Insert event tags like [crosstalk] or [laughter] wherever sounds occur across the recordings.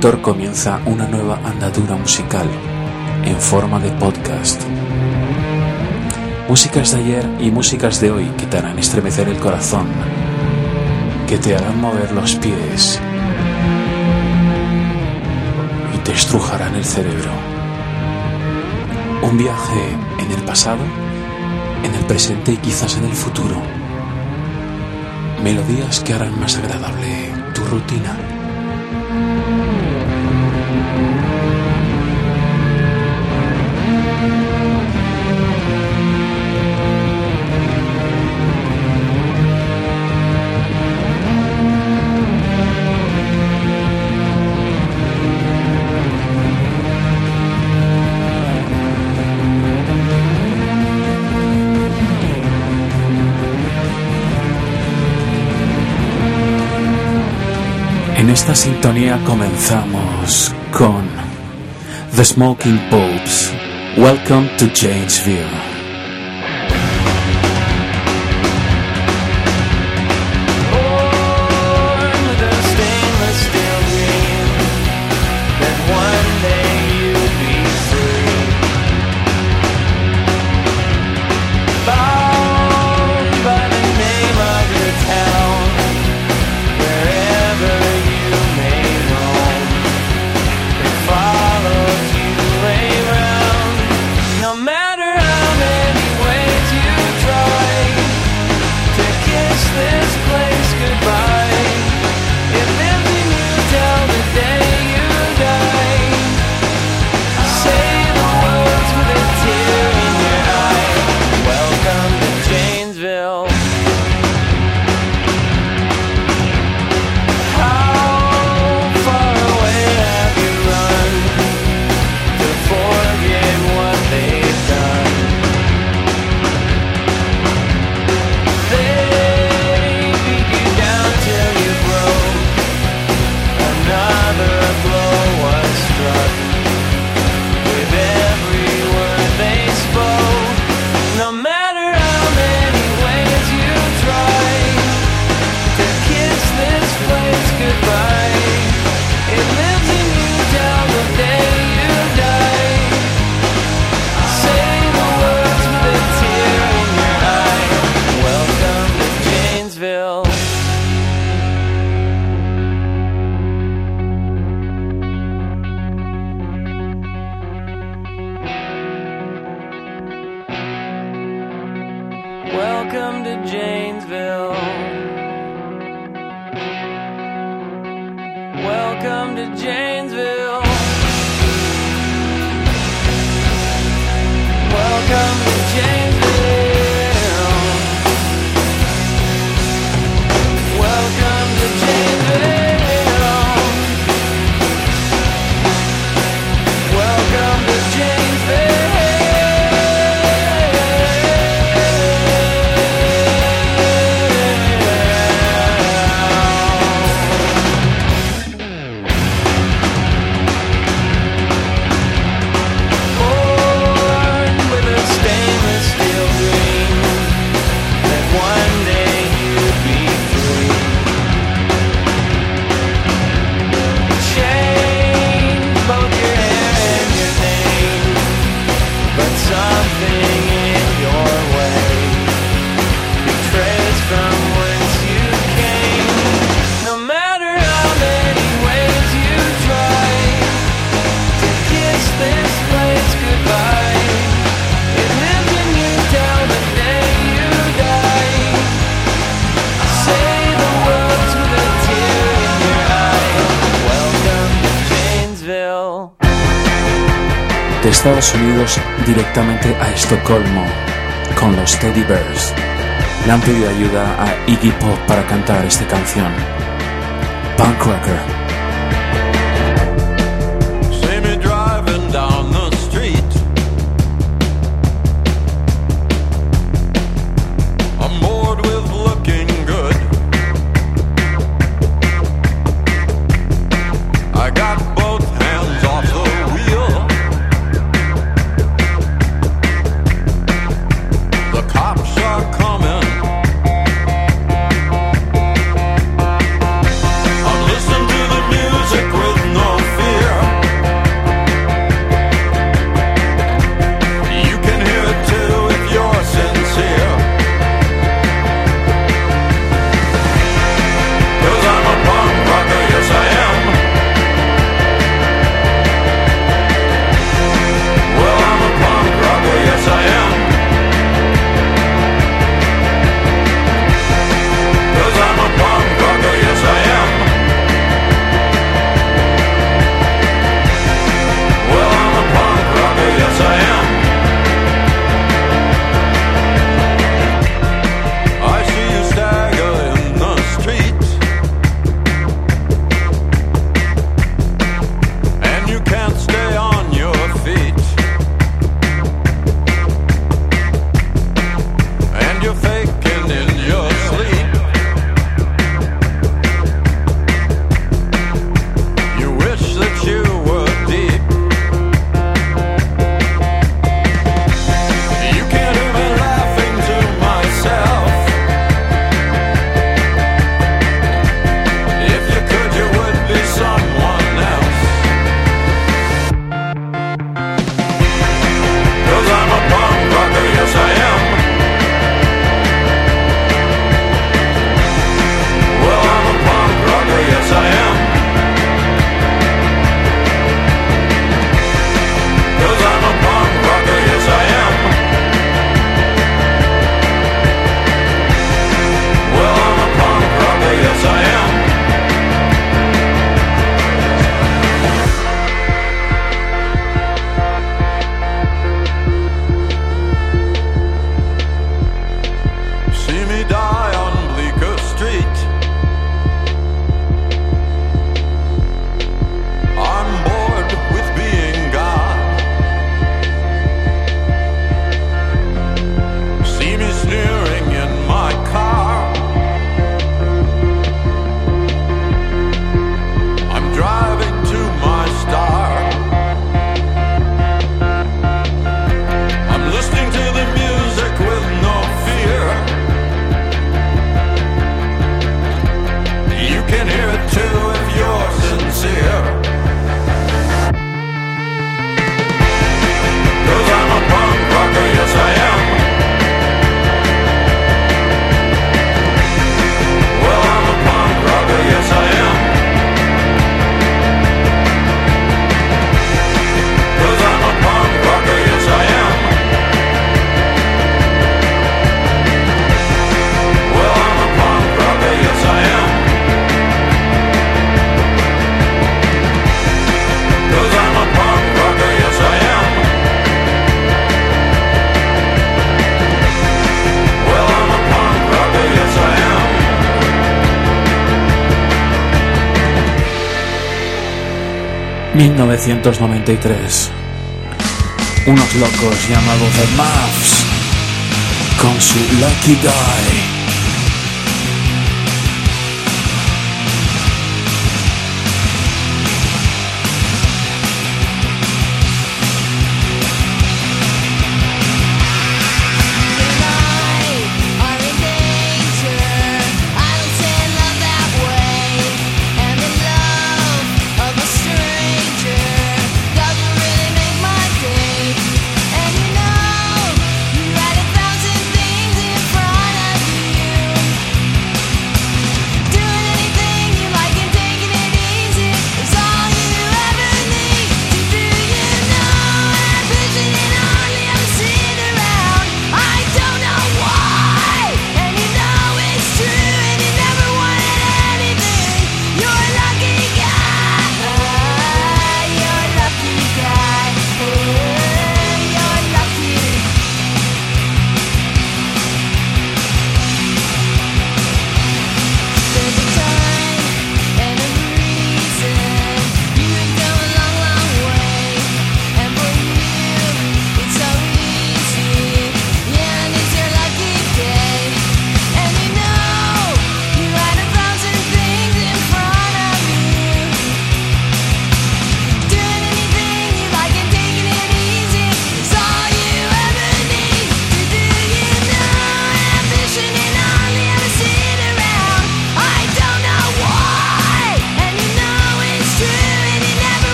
comienza una nueva andadura musical en forma de podcast. Músicas de ayer y músicas de hoy que te harán estremecer el corazón, que te harán mover los pies y te estrujarán el cerebro. Un viaje en el pasado, en el presente y quizás en el futuro. Melodías que harán más agradable tu rutina. esta sintonía comenzamos con The Smoking Popes. Welcome to View. de Estados Unidos directamente a Estocolmo con los Teddy Bears. Le han pedido ayuda a Iggy Pop para cantar esta canción. Punk Rocker. 1993. Unos locos llamados The Mavs con su Lucky Guy.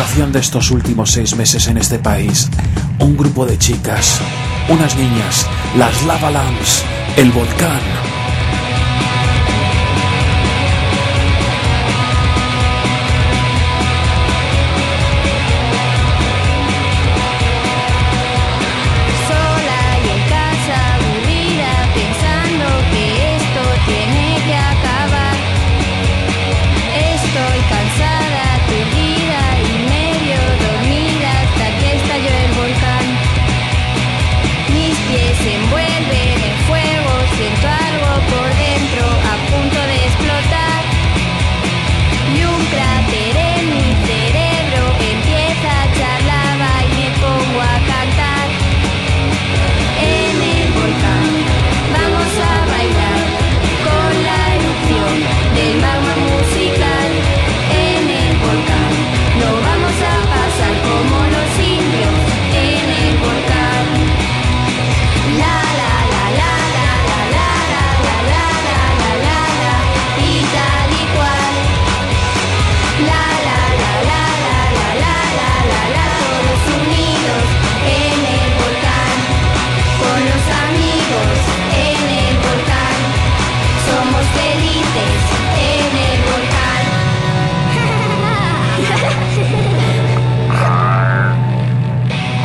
sensación de estos últimos seis meses en este país. Un grupo de chicas, unas niñas, las lava lamps, el volcán,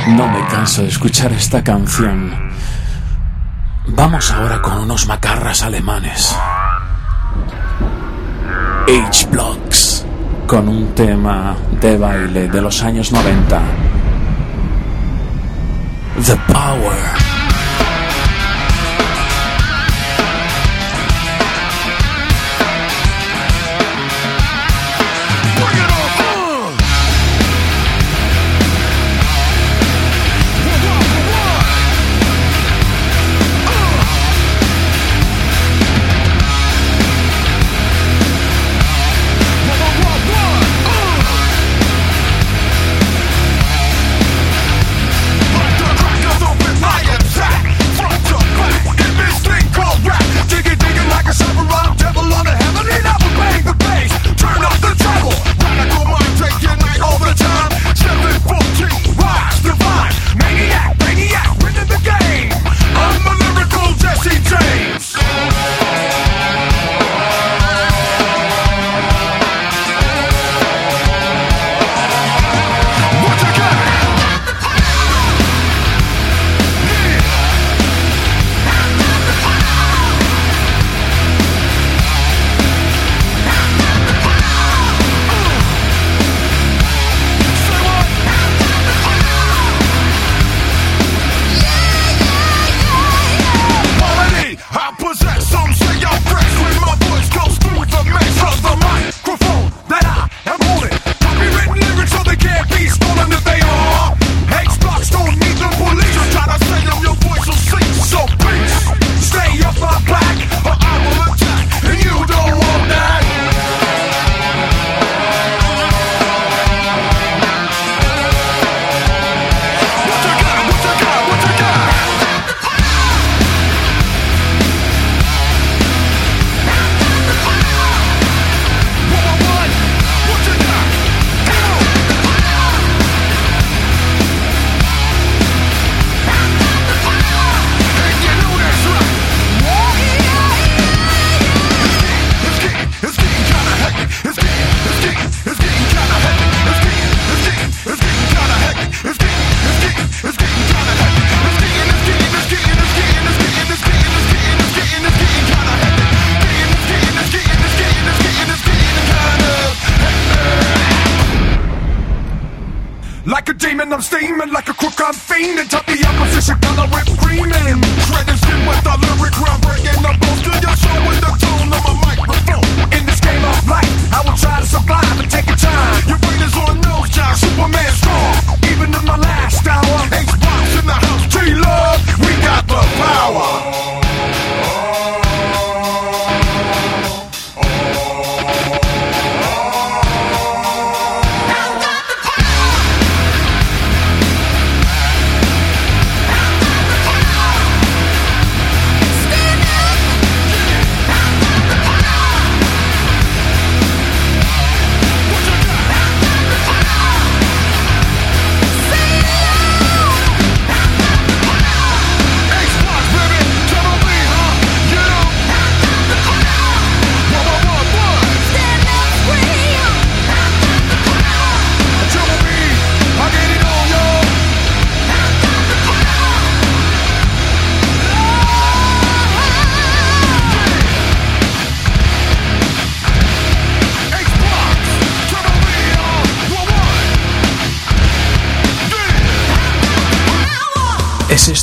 No me canso de escuchar esta canción. Vamos ahora con unos macarras alemanes. H-Blocks, con un tema de baile de los años 90. The Power.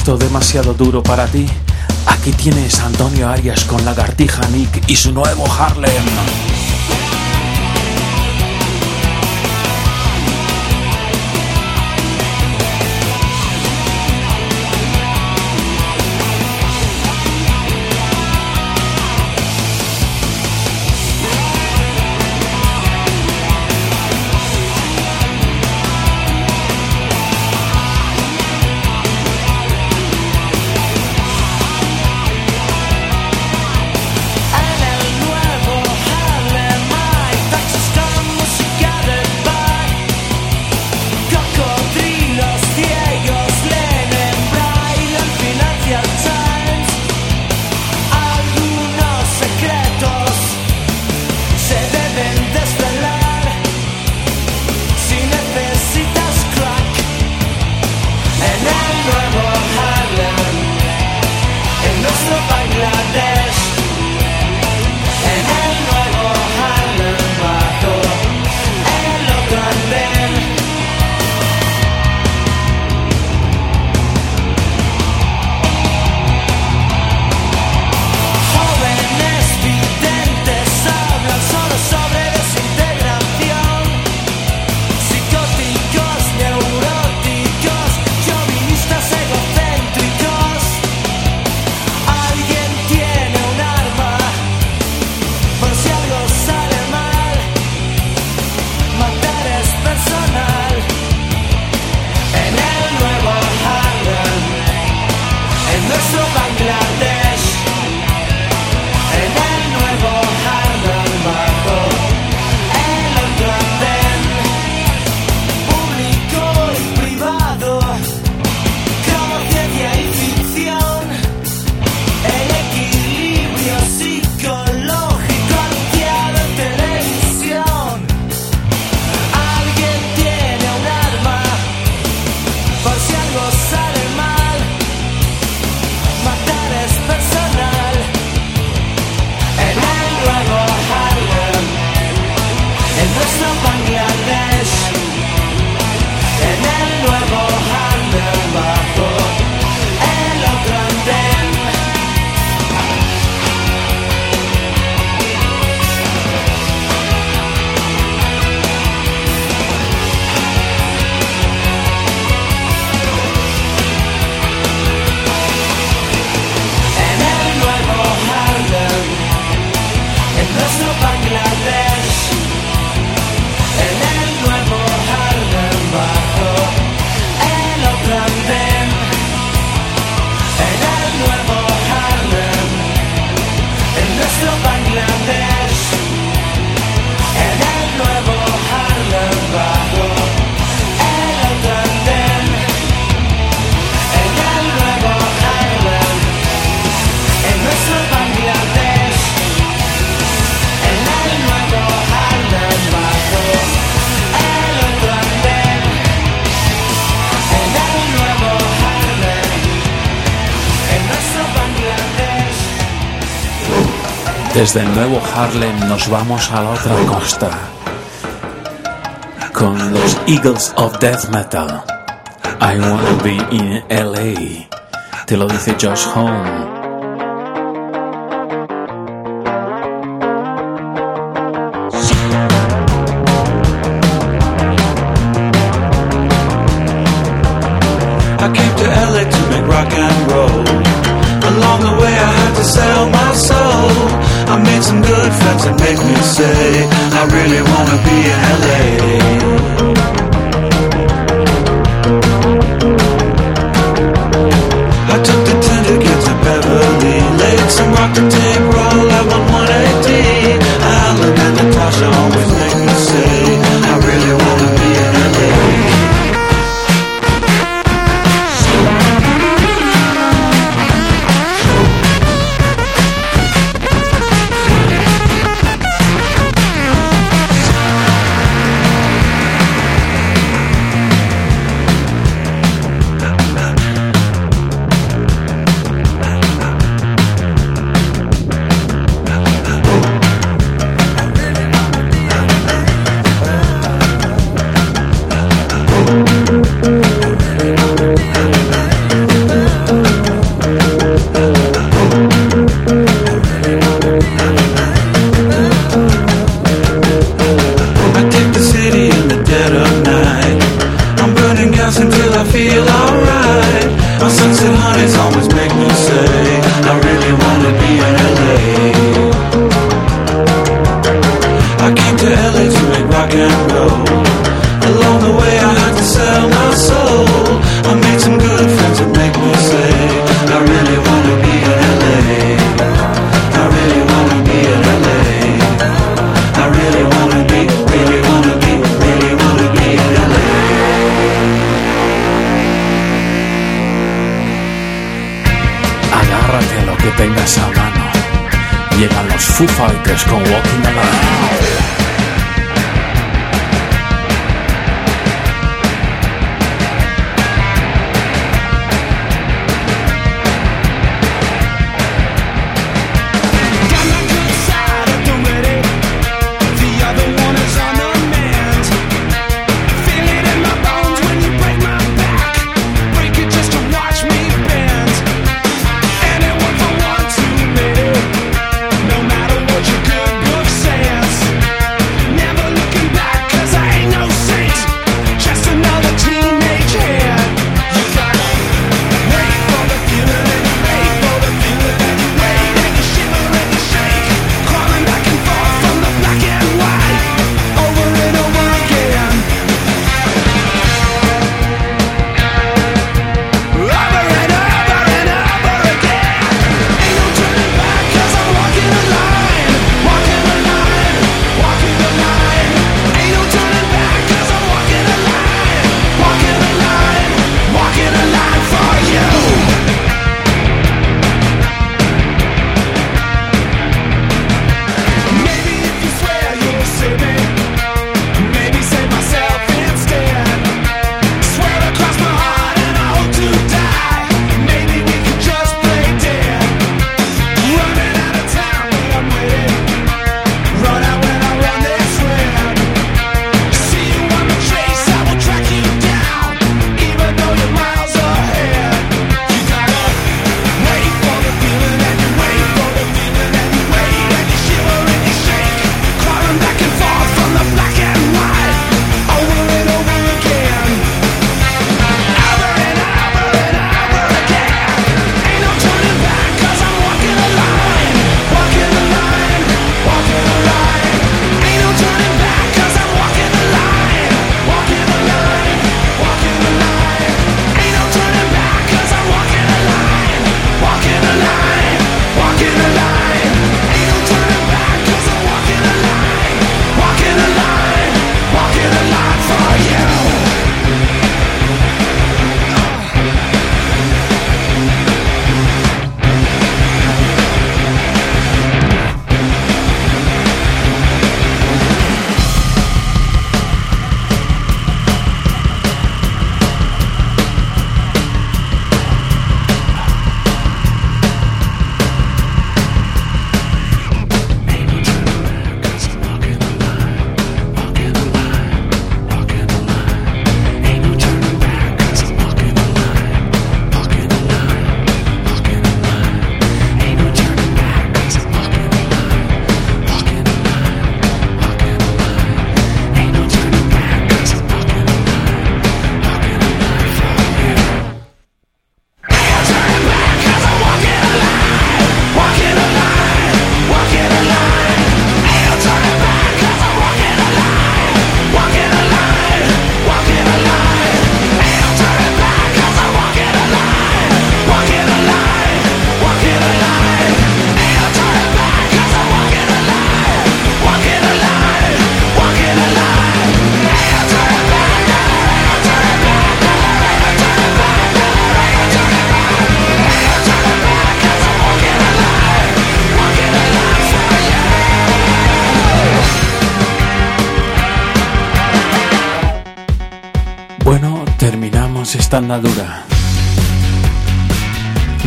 esto demasiado duro para ti? Aquí tienes Antonio Arias con Lagartija Nick y su nuevo Harlem. Desde el nuevo Harlem nos vamos a la otra costa con los Eagles of Death Metal. I wanna be in LA. Te lo dice Josh Home.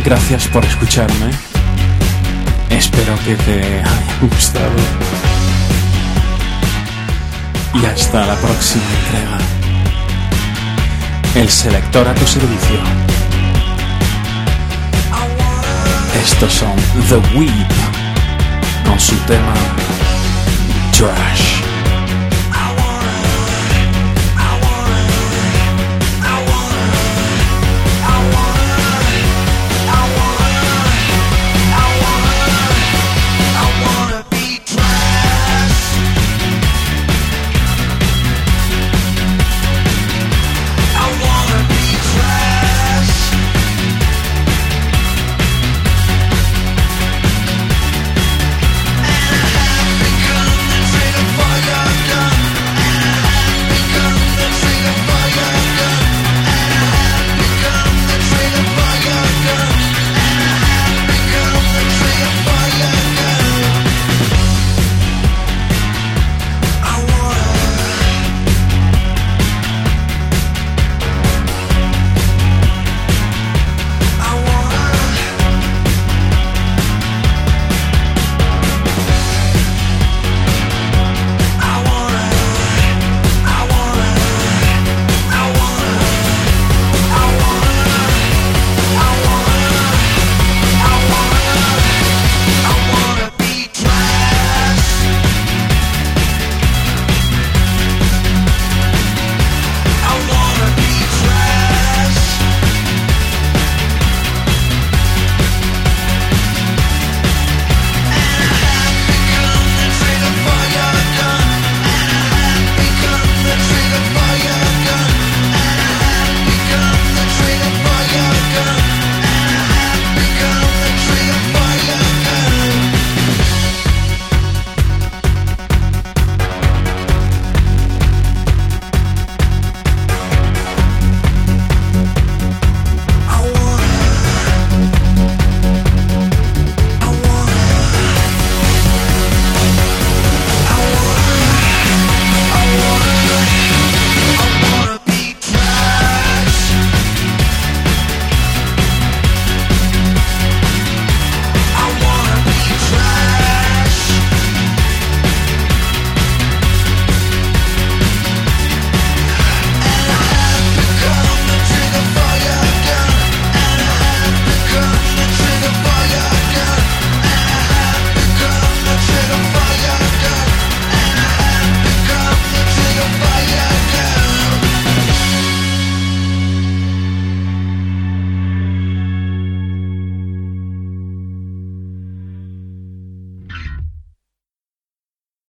Gracias por escucharme. Espero que te haya [laughs] gustado. Y hasta la próxima entrega. El selector a tu servicio. Estos son The Weep con su tema Trash.